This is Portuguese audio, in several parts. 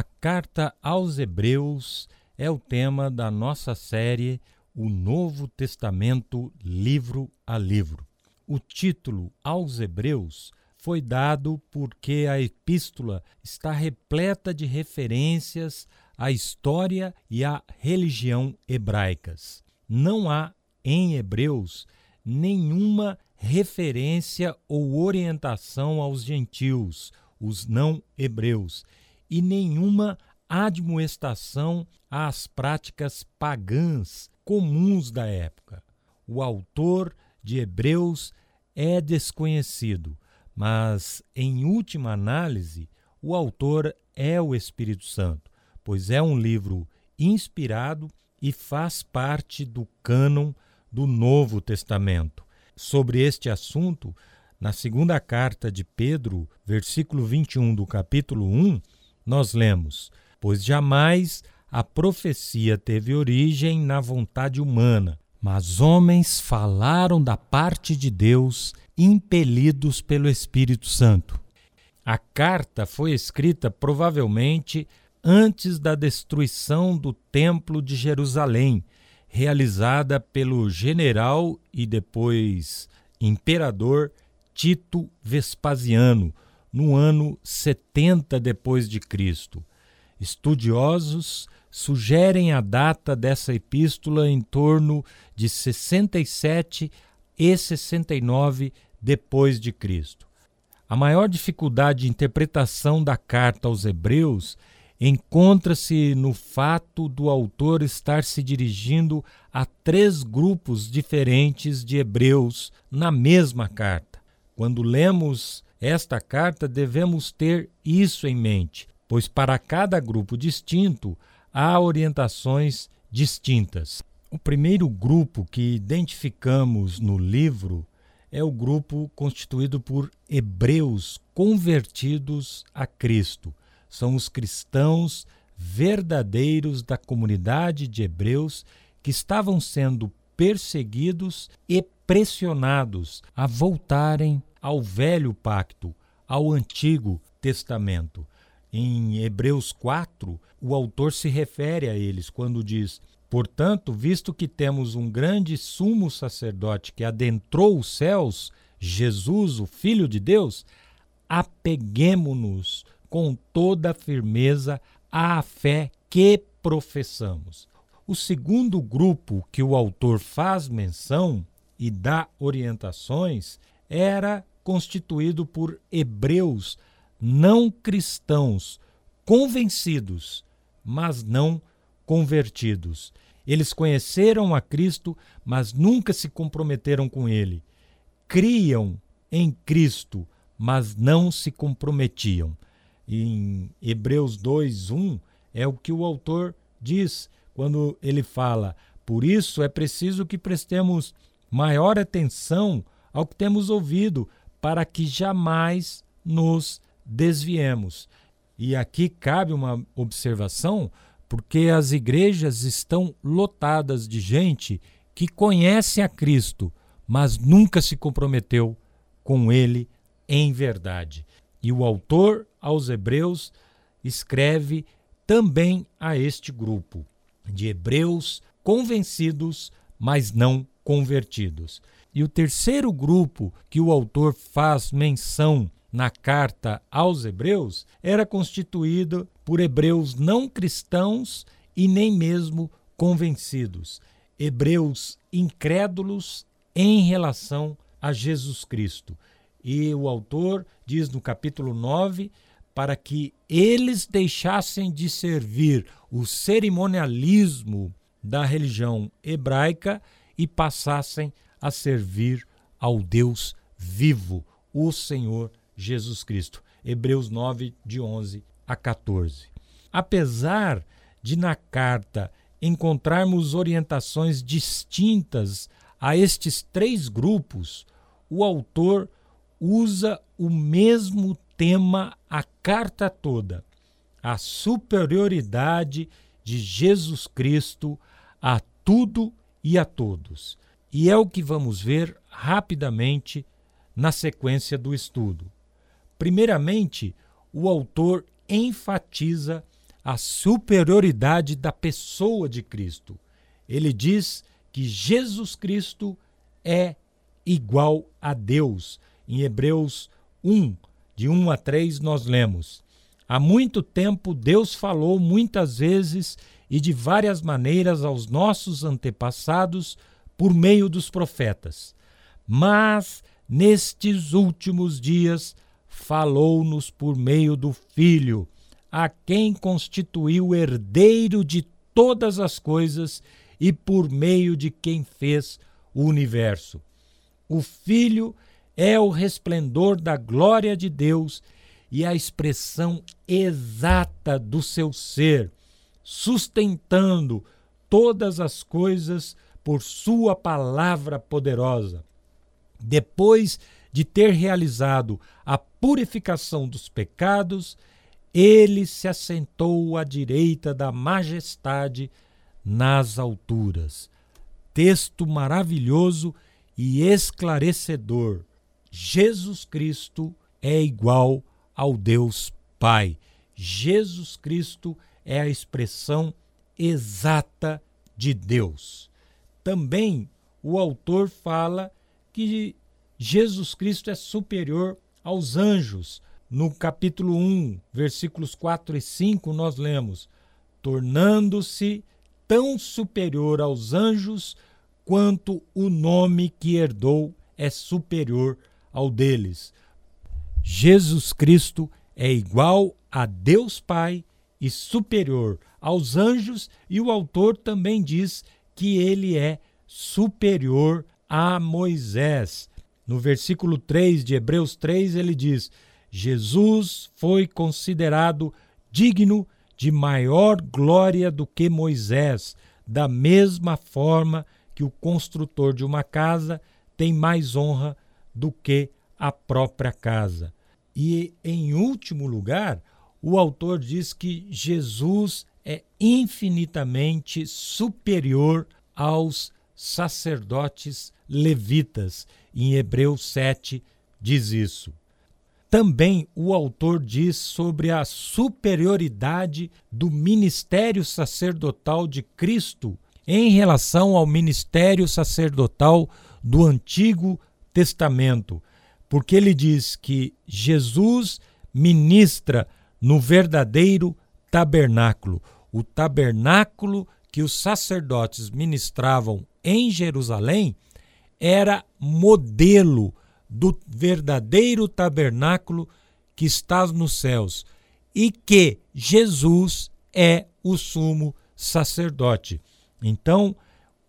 A carta aos Hebreus é o tema da nossa série O Novo Testamento, livro a livro. O título aos Hebreus foi dado porque a epístola está repleta de referências à história e à religião hebraicas. Não há em Hebreus nenhuma referência ou orientação aos gentios, os não hebreus, e nenhuma admoestação às práticas pagãs comuns da época. O autor de Hebreus é desconhecido, mas, em última análise, o autor é o Espírito Santo, pois é um livro inspirado e faz parte do cânon do Novo Testamento. Sobre este assunto, na segunda carta de Pedro, versículo 21 do capítulo 1, nós lemos: Pois jamais a profecia teve origem na vontade humana, mas homens falaram da parte de Deus, impelidos pelo Espírito Santo. A carta foi escrita provavelmente antes da destruição do Templo de Jerusalém, realizada pelo general e depois imperador Tito Vespasiano, no ano 70 depois de Cristo. Estudiosos sugerem a data dessa epístola em torno de 67 e 69 depois de Cristo. A maior dificuldade de interpretação da carta aos Hebreus encontra-se no fato do autor estar se dirigindo a três grupos diferentes de hebreus na mesma carta. Quando lemos esta carta, devemos ter isso em mente, pois para cada grupo distinto há orientações distintas. O primeiro grupo que identificamos no livro é o grupo constituído por hebreus convertidos a Cristo. São os cristãos verdadeiros da comunidade de hebreus que estavam sendo perseguidos e pressionados a voltarem ao velho pacto, ao antigo testamento. Em Hebreus 4, o autor se refere a eles quando diz: Portanto, visto que temos um grande sumo sacerdote que adentrou os céus, Jesus, o Filho de Deus, apeguemo-nos com toda firmeza à fé que professamos. O segundo grupo que o autor faz menção e dá orientações era constituído por hebreus não cristãos, convencidos, mas não convertidos. Eles conheceram a Cristo, mas nunca se comprometeram com ele. Criam em Cristo, mas não se comprometiam. Em Hebreus 2:1 é o que o autor diz quando ele fala: "Por isso é preciso que prestemos maior atenção ao que temos ouvido, para que jamais nos desviemos. E aqui cabe uma observação, porque as igrejas estão lotadas de gente que conhece a Cristo, mas nunca se comprometeu com ele em verdade. E o autor aos Hebreus escreve também a este grupo de hebreus convencidos, mas não convertidos. E o terceiro grupo que o autor faz menção na carta aos Hebreus era constituído por hebreus não cristãos e nem mesmo convencidos, hebreus incrédulos em relação a Jesus Cristo. E o autor diz no capítulo 9 para que eles deixassem de servir o cerimonialismo da religião hebraica e passassem a servir ao Deus vivo, o Senhor Jesus Cristo. Hebreus 9, de 11 a 14. Apesar de na carta encontrarmos orientações distintas a estes três grupos, o autor usa o mesmo tema a carta toda: a superioridade de Jesus Cristo a tudo e a todos. E é o que vamos ver rapidamente na sequência do estudo. Primeiramente, o autor enfatiza a superioridade da pessoa de Cristo. Ele diz que Jesus Cristo é igual a Deus. Em Hebreus 1, de 1 a 3, nós lemos: Há muito tempo Deus falou muitas vezes e de várias maneiras aos nossos antepassados por meio dos profetas. Mas nestes últimos dias falou-nos por meio do Filho, a quem constituiu herdeiro de todas as coisas e por meio de quem fez o universo. O Filho é o resplendor da glória de Deus e a expressão exata do seu ser, sustentando todas as coisas por Sua palavra poderosa. Depois de ter realizado a purificação dos pecados, ele se assentou à direita da majestade nas alturas. Texto maravilhoso e esclarecedor. Jesus Cristo é igual ao Deus Pai. Jesus Cristo é a expressão exata de Deus. Também o autor fala que Jesus Cristo é superior aos anjos. No capítulo 1, versículos 4 e 5, nós lemos: tornando-se tão superior aos anjos quanto o nome que herdou é superior ao deles. Jesus Cristo é igual a Deus Pai e superior aos anjos, e o autor também diz que ele é superior a Moisés. No versículo 3 de Hebreus 3, ele diz: Jesus foi considerado digno de maior glória do que Moisés, da mesma forma que o construtor de uma casa tem mais honra do que a própria casa. E, em último lugar, o autor diz que Jesus é infinitamente superior aos sacerdotes levitas. Em Hebreus 7 diz isso. Também o autor diz sobre a superioridade do ministério sacerdotal de Cristo em relação ao ministério sacerdotal do Antigo Testamento, porque ele diz que Jesus ministra no verdadeiro tabernáculo, o tabernáculo que os sacerdotes ministravam em Jerusalém era modelo do verdadeiro tabernáculo que está nos céus e que Jesus é o sumo sacerdote. Então,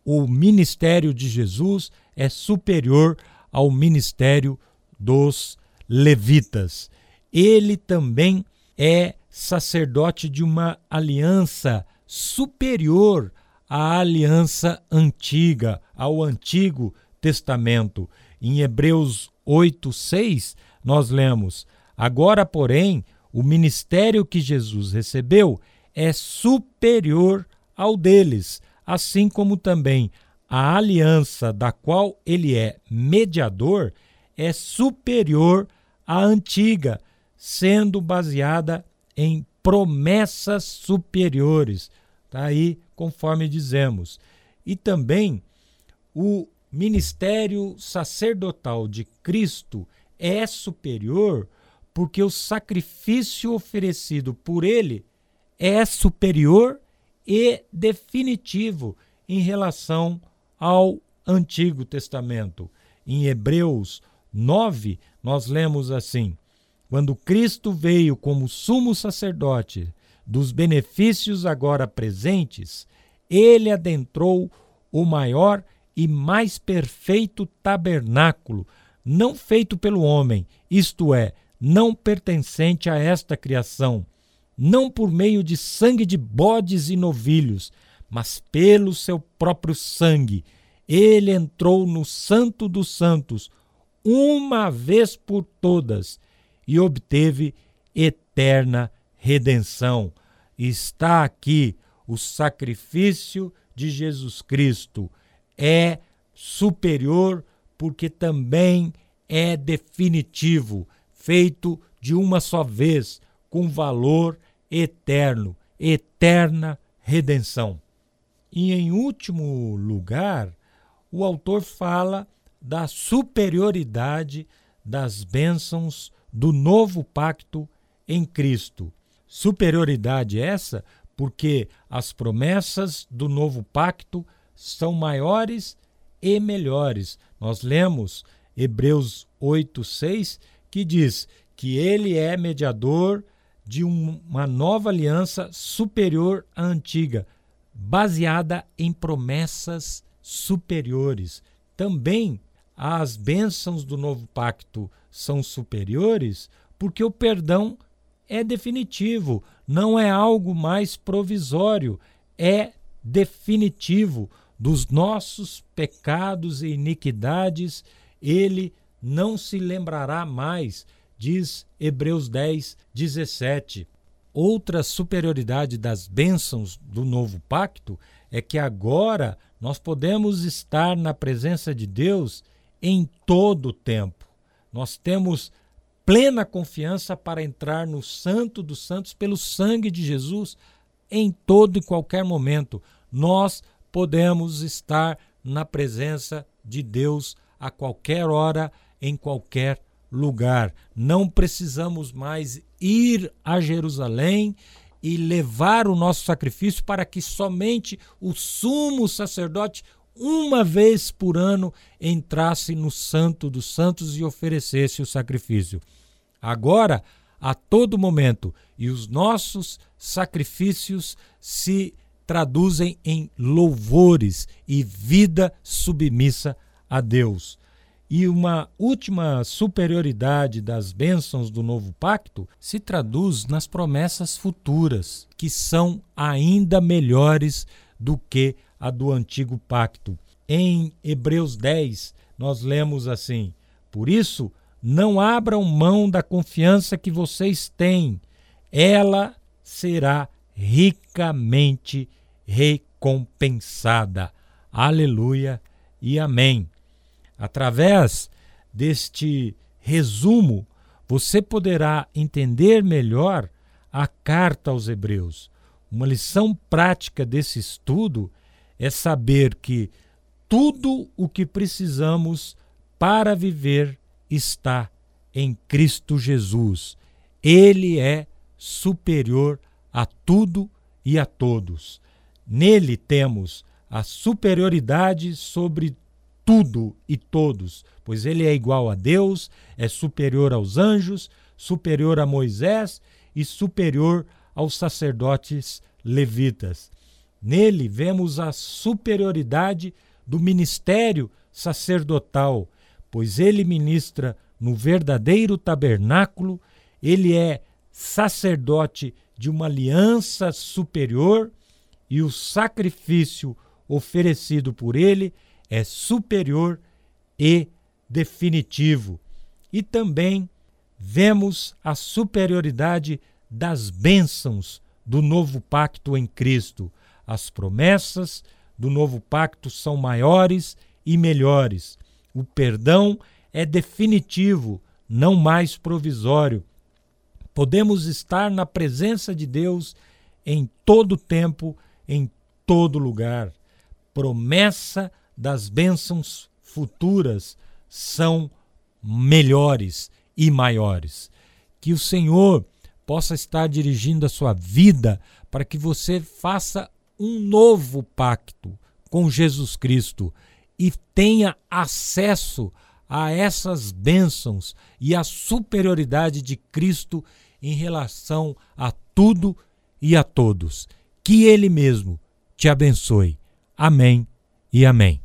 o ministério de Jesus é superior ao ministério dos levitas. Ele também é sacerdote de uma aliança superior à aliança antiga, ao Antigo Testamento. Em Hebreus 8, 6, nós lemos: Agora, porém, o ministério que Jesus recebeu é superior ao deles, assim como também a aliança da qual ele é mediador é superior à antiga, sendo baseada em promessas superiores. Está aí, conforme dizemos. E também o ministério sacerdotal de Cristo é superior porque o sacrifício oferecido por ele é superior e definitivo em relação ao Antigo Testamento. Em Hebreus 9, nós lemos assim: Quando Cristo veio como sumo sacerdote dos benefícios agora presentes, ele adentrou o maior e mais perfeito tabernáculo, não feito pelo homem, isto é, não pertencente a esta criação, não por meio de sangue de bodes e novilhos, mas pelo seu próprio sangue. Ele entrou no Santo dos Santos uma vez por todas e obteve eterna redenção. Está aqui o sacrifício de Jesus Cristo é superior porque também é definitivo, feito de uma só vez, com valor eterno. eterna redenção. E em último lugar, o autor fala da superioridade das bênçãos do novo pacto em Cristo. Superioridade essa porque as promessas do novo pacto são maiores e melhores. Nós lemos Hebreus 8:6 que diz que ele é mediador de uma nova aliança superior à antiga, baseada em promessas superiores. Também as bênçãos do novo pacto são superiores porque o perdão é definitivo, não é algo mais provisório, é definitivo dos nossos pecados e iniquidades, ele não se lembrará mais, diz Hebreus 10, 17. Outra superioridade das bênçãos do novo pacto é que agora nós podemos estar na presença de Deus em todo o tempo. Nós temos plena confiança para entrar no Santo dos Santos pelo sangue de Jesus em todo e qualquer momento. Nós podemos estar na presença de Deus a qualquer hora, em qualquer lugar. Não precisamos mais ir a Jerusalém e levar o nosso sacrifício para que somente o sumo sacerdote, uma vez por ano, entrasse no Santo dos Santos e oferecesse o sacrifício. Agora, a todo momento, e os nossos sacrifícios se traduzem em louvores e vida submissa a Deus. E uma última superioridade das bênçãos do novo pacto se traduz nas promessas futuras, que são ainda melhores do que a do antigo pacto. Em Hebreus 10, nós lemos assim: Por isso, não abram mão da confiança que vocês têm, ela será ricamente recompensada. Aleluia e amém. Através deste resumo, você poderá entender melhor a carta aos Hebreus. Uma lição prática desse estudo é saber que tudo o que precisamos para viver está em Cristo Jesus. Ele é superior a tudo e a todos. Nele temos a superioridade sobre tudo e todos, pois ele é igual a Deus, é superior aos anjos, superior a Moisés e superior aos sacerdotes levitas. Nele vemos a superioridade do ministério sacerdotal, pois ele ministra no verdadeiro tabernáculo, ele é sacerdote de uma aliança superior e o sacrifício oferecido por ele é superior e definitivo. E também vemos a superioridade das bênçãos do novo pacto em Cristo. As promessas do novo pacto são maiores e melhores. O perdão é definitivo, não mais provisório. Podemos estar na presença de Deus em todo tempo, em todo lugar. Promessa das bênçãos futuras são melhores e maiores. Que o Senhor possa estar dirigindo a sua vida para que você faça um novo pacto com Jesus Cristo e tenha acesso a essas bênçãos e a superioridade de Cristo em relação a tudo e a todos. Que Ele mesmo te abençoe. Amém e amém.